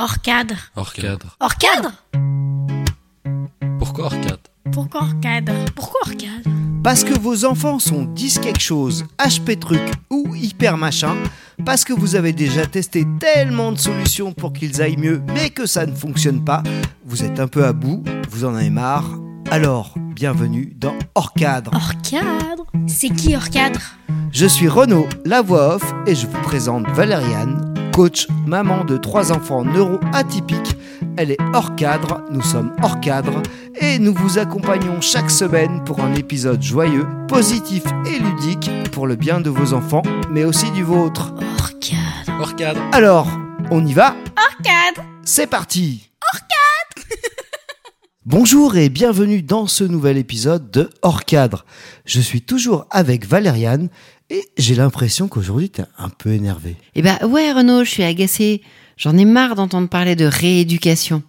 Hors cadre. Hors cadre. Hors cadre Pourquoi hors cadre? Pourquoi hors cadre? Pourquoi hors cadre? Parce que vos enfants sont 10 quelque chose, HP truc ou hyper machin. Parce que vous avez déjà testé tellement de solutions pour qu'ils aillent mieux, mais que ça ne fonctionne pas. Vous êtes un peu à bout, vous en avez marre. Alors, bienvenue dans Hors cadre. Hors cadre? C'est qui hors cadre? Je suis Renaud, la voix off, et je vous présente Valériane, coach, maman de trois enfants neuro-atypiques. Elle est hors cadre, nous sommes hors cadre, et nous vous accompagnons chaque semaine pour un épisode joyeux, positif et ludique pour le bien de vos enfants, mais aussi du vôtre. Hors cadre. Hors cadre. Alors, on y va? Hors cadre C'est parti Bonjour et bienvenue dans ce nouvel épisode de Hors cadre. Je suis toujours avec Valériane et j'ai l'impression qu'aujourd'hui t'es un peu énervé. Eh ben ouais Renaud, je suis agacée. J'en ai marre d'entendre parler de rééducation.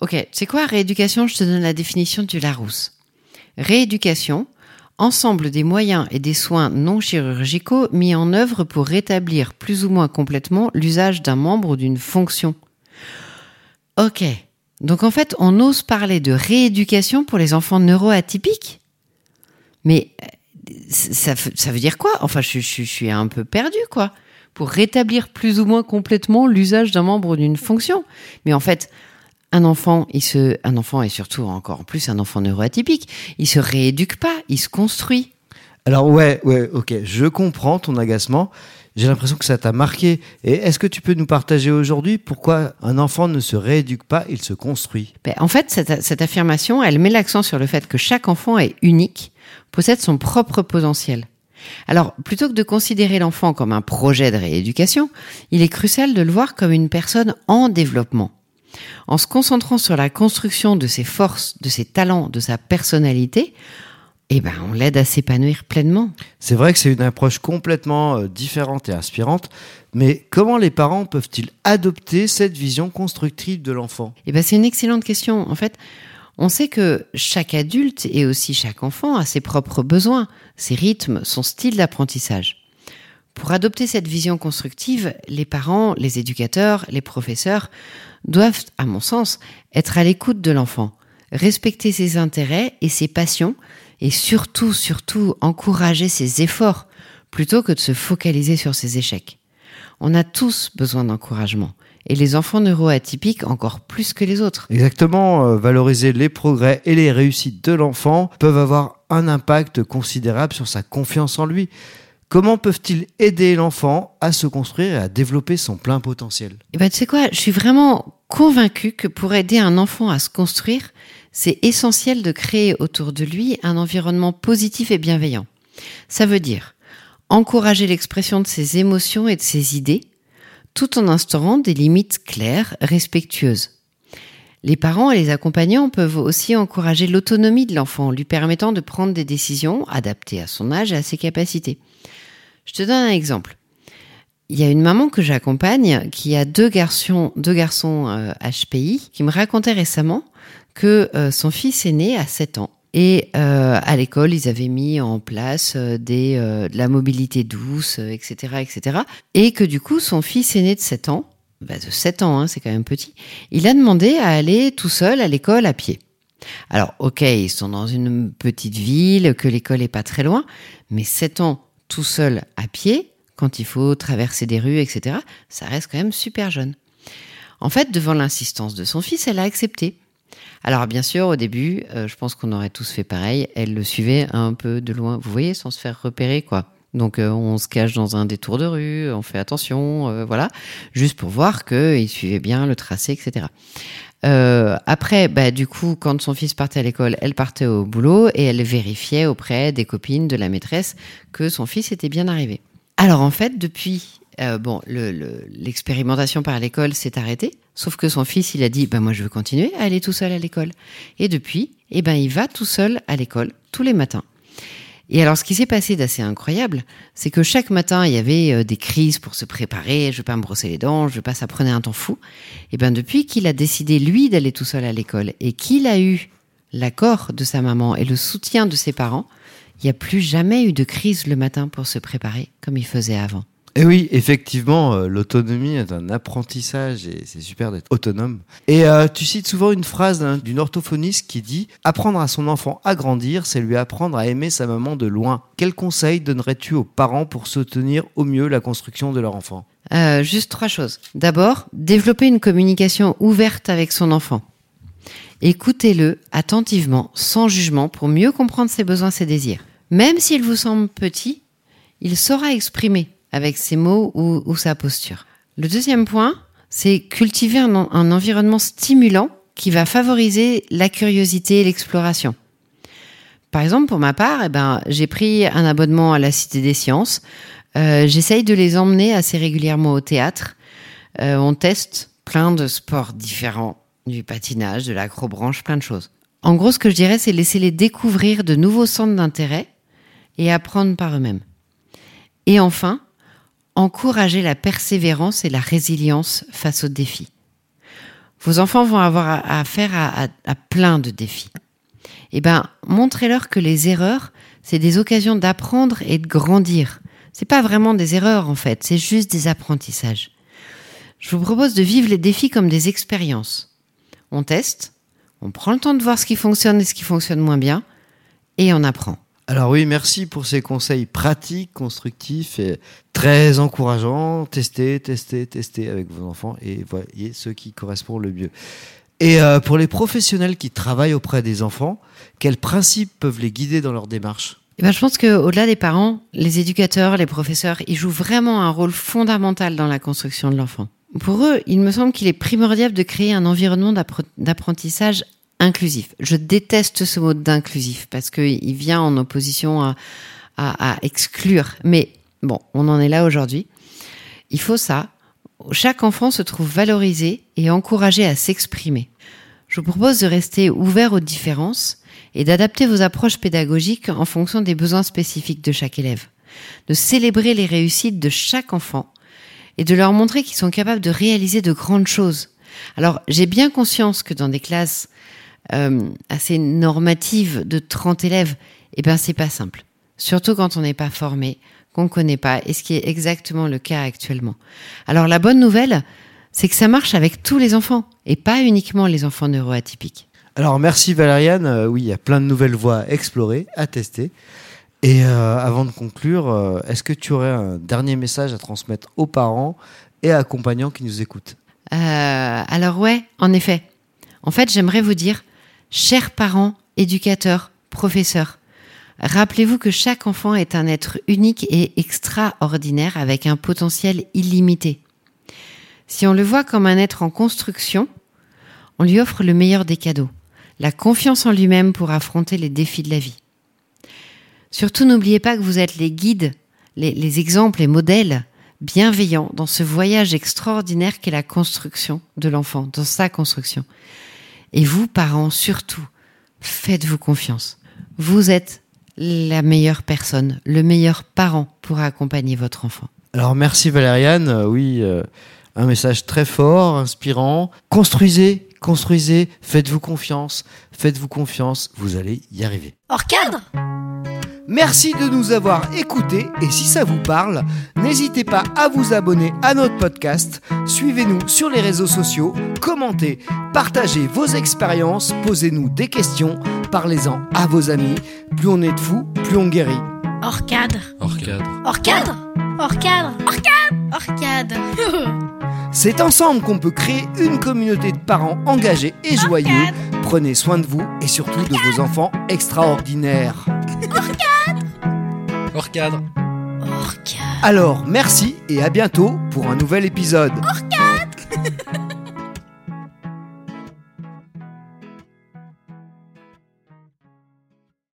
Ok, tu sais quoi, rééducation, je te donne la définition du Larousse. Rééducation, ensemble des moyens et des soins non chirurgicaux mis en œuvre pour rétablir plus ou moins complètement l'usage d'un membre ou d'une fonction. Ok, donc en fait, on ose parler de rééducation pour les enfants neuroatypiques? Mais ça, ça veut dire quoi? Enfin, je, suis un peu perdue, quoi pour rétablir plus ou moins complètement l'usage d'un membre d'une fonction. Mais en fait, un enfant, il se, un enfant et surtout encore plus un enfant neuroatypique, il se rééduque pas, il se construit. Alors ouais, ouais, ok, je comprends ton agacement. J'ai l'impression que ça t'a marqué. Et est-ce que tu peux nous partager aujourd'hui pourquoi un enfant ne se rééduque pas, il se construit? Ben, En fait, cette, cette affirmation, elle met l'accent sur le fait que chaque enfant est unique, possède son propre potentiel. Alors, plutôt que de considérer l'enfant comme un projet de rééducation, il est crucial de le voir comme une personne en développement. En se concentrant sur la construction de ses forces, de ses talents, de sa personnalité, eh ben, on l'aide à s'épanouir pleinement. C'est vrai que c'est une approche complètement euh, différente et inspirante, mais comment les parents peuvent-ils adopter cette vision constructive de l'enfant? Eh ben, c'est une excellente question. En fait, on sait que chaque adulte et aussi chaque enfant a ses propres besoins, ses rythmes, son style d'apprentissage. Pour adopter cette vision constructive, les parents, les éducateurs, les professeurs doivent, à mon sens, être à l'écoute de l'enfant, respecter ses intérêts et ses passions, et surtout, surtout, encourager ses efforts, plutôt que de se focaliser sur ses échecs. On a tous besoin d'encouragement et les enfants neuroatypiques encore plus que les autres. Exactement, euh, valoriser les progrès et les réussites de l'enfant peuvent avoir un impact considérable sur sa confiance en lui. Comment peuvent-ils aider l'enfant à se construire et à développer son plein potentiel? Eh ben, tu sais quoi, je suis vraiment convaincue que pour aider un enfant à se construire, c'est essentiel de créer autour de lui un environnement positif et bienveillant. Ça veut dire encourager l'expression de ses émotions et de ses idées, tout en instaurant des limites claires, respectueuses. Les parents et les accompagnants peuvent aussi encourager l'autonomie de l'enfant, lui permettant de prendre des décisions adaptées à son âge et à ses capacités. Je te donne un exemple. Il y a une maman que j'accompagne qui a deux garçons, garçons euh, HPI, qui me racontait récemment que euh, son fils aîné a 7 ans et euh, à l'école, ils avaient mis en place euh, des, euh, de la mobilité douce, etc., etc. Et que du coup, son fils aîné de 7 ans, bah de 7 ans, hein, c'est quand même petit, il a demandé à aller tout seul à l'école à pied. Alors, ok, ils sont dans une petite ville, que l'école est pas très loin, mais 7 ans tout seul à pied, quand il faut traverser des rues, etc., ça reste quand même super jeune. En fait, devant l'insistance de son fils, elle a accepté. Alors bien sûr, au début, euh, je pense qu'on aurait tous fait pareil. Elle le suivait un peu de loin, vous voyez, sans se faire repérer, quoi. Donc euh, on se cache dans un détour de rue, on fait attention, euh, voilà, juste pour voir qu'il suivait bien le tracé, etc. Après, bah, du coup, quand son fils partait à l'école, elle partait au boulot et elle vérifiait auprès des copines de la maîtresse que son fils était bien arrivé. Alors en fait, depuis euh, bon, l'expérimentation le, par l'école s'est arrêtée, sauf que son fils, il a dit, ben moi je veux continuer à aller tout seul à l'école. Et depuis, eh ben il va tout seul à l'école tous les matins. Et alors, ce qui s'est passé d'assez incroyable, c'est que chaque matin, il y avait euh, des crises pour se préparer. Je veux pas me brosser les dents, je veux pas, ça prenait un temps fou. Et ben, depuis qu'il a décidé, lui, d'aller tout seul à l'école et qu'il a eu l'accord de sa maman et le soutien de ses parents, il n'y a plus jamais eu de crise le matin pour se préparer comme il faisait avant. Et oui, effectivement, euh, l'autonomie est un apprentissage et c'est super d'être autonome. Et euh, tu cites souvent une phrase d'un- d'une orthophoniste qui dit Apprendre à son enfant à grandir, c'est lui apprendre à aimer sa maman de loin. Quel conseil donnerais-tu aux parents pour soutenir au mieux la construction de leur enfant? Euh, juste trois choses. D'abord, développer une communication ouverte avec son enfant. Écoutez-le attentivement, sans jugement, pour mieux comprendre ses besoins, ses désirs. Même s'il vous semble petit, il saura exprimer avec ses mots ou, sa posture. Le deuxième point, c'est cultiver un environnement stimulant qui va favoriser la curiosité et l'exploration. Par exemple, pour ma part, eh ben, j'ai pris un abonnement à la Cité des Sciences. Euh, J'essaye de les emmener assez régulièrement au théâtre. Euh, on teste plein de sports différents, du patinage, de l'acrobranche, plein de choses. En gros, ce que je dirais, c'est laisser les découvrir de nouveaux centres d'intérêt et apprendre par eux-mêmes. Et enfin, encourager la persévérance et la résilience face aux défis. Vos enfants vont avoir à- affaire à, à- à plein de défis. Eh ben, montrez-leur que les erreurs, c'est des occasions d'apprendre et de grandir. C'est pas vraiment des erreurs en fait, c'est juste des apprentissages. Je vous propose de vivre les défis comme des expériences. On teste, on prend le temps de voir ce qui fonctionne et ce qui fonctionne moins bien, et on apprend. Alors oui, merci pour ces conseils pratiques, constructifs et très encourageants. Testez, testez, testez avec vos enfants et voyez ce qui correspond le mieux. Et euh, pour les professionnels qui travaillent auprès des enfants, quels principes peuvent les guider dans leur démarche? Eh ben, je pense qu'au-delà des parents, les éducateurs, les professeurs, ils jouent vraiment un rôle fondamental dans la construction de l'enfant. Pour eux, il me semble qu'il est primordial de créer un environnement d'appre- d'apprentissage inclusif. Je déteste ce mot d'inclusif parce qu'il vient en opposition à, à- à exclure. Mais bon, on en est là aujourd'hui. Il faut ça. Chaque enfant se trouve valorisé et encouragé à s'exprimer. Je vous propose de rester ouvert aux différences et d'adapter vos approches pédagogiques en fonction des besoins spécifiques de chaque élève. De célébrer les réussites de chaque enfant et de leur montrer qu'ils sont capables de réaliser de grandes choses. Alors, j'ai bien conscience que dans des classes euh, assez normatives de 30 élèves, eh ben, c'est pas simple. Surtout quand on n'est pas formé, qu'on connaît pas, et ce qui est exactement le cas actuellement. Alors, la bonne nouvelle, c'est que ça marche avec tous les enfants, et pas uniquement les enfants neuroatypiques. Alors merci Valériane, Euh, oui, il y a plein de nouvelles voies à explorer, à tester. Et euh, avant de conclure, euh, est-ce que tu aurais un dernier message à transmettre aux parents et accompagnants qui nous écoutent? Alors ouais, en effet. En fait, j'aimerais vous dire, chers parents, éducateurs, professeurs, rappelez-vous que chaque enfant est un être unique et extraordinaire avec un potentiel illimité. Si on le voit comme un être en construction, on lui offre le meilleur des cadeaux, la confiance en lui-même pour affronter les défis de la vie. Surtout, n'oubliez pas que vous êtes les guides, les, les exemples, les modèles bienveillants dans ce voyage extraordinaire qu'est la construction de l'enfant, dans sa construction. Et vous, parents, surtout, faites-vous confiance. Vous êtes la meilleure personne, le meilleur parent pour accompagner votre enfant. Alors merci Valériane, Euh, oui, euh, un message très fort, inspirant. Construisez, construisez, faites-vous confiance, faites-vous confiance, vous allez y arriver. Hors cadre Merci de nous avoir écoutés et si ça vous parle, n'hésitez pas à vous abonner à notre podcast, suivez-nous sur les réseaux sociaux, commentez, partagez vos expériences, posez-nous des questions, parlez-en à vos amis. Plus on est de fous, plus on guérit. Hors cadre Hors cadre. Hors cadre Hors cadre Hors cadre Hors cadre C'est ensemble qu'on peut créer une communauté de parents engagés et joyeux. Prenez soin de vous et surtout de vos enfants extraordinaires. Hors cadre. Hors cadre Alors, merci et à bientôt pour un nouvel épisode.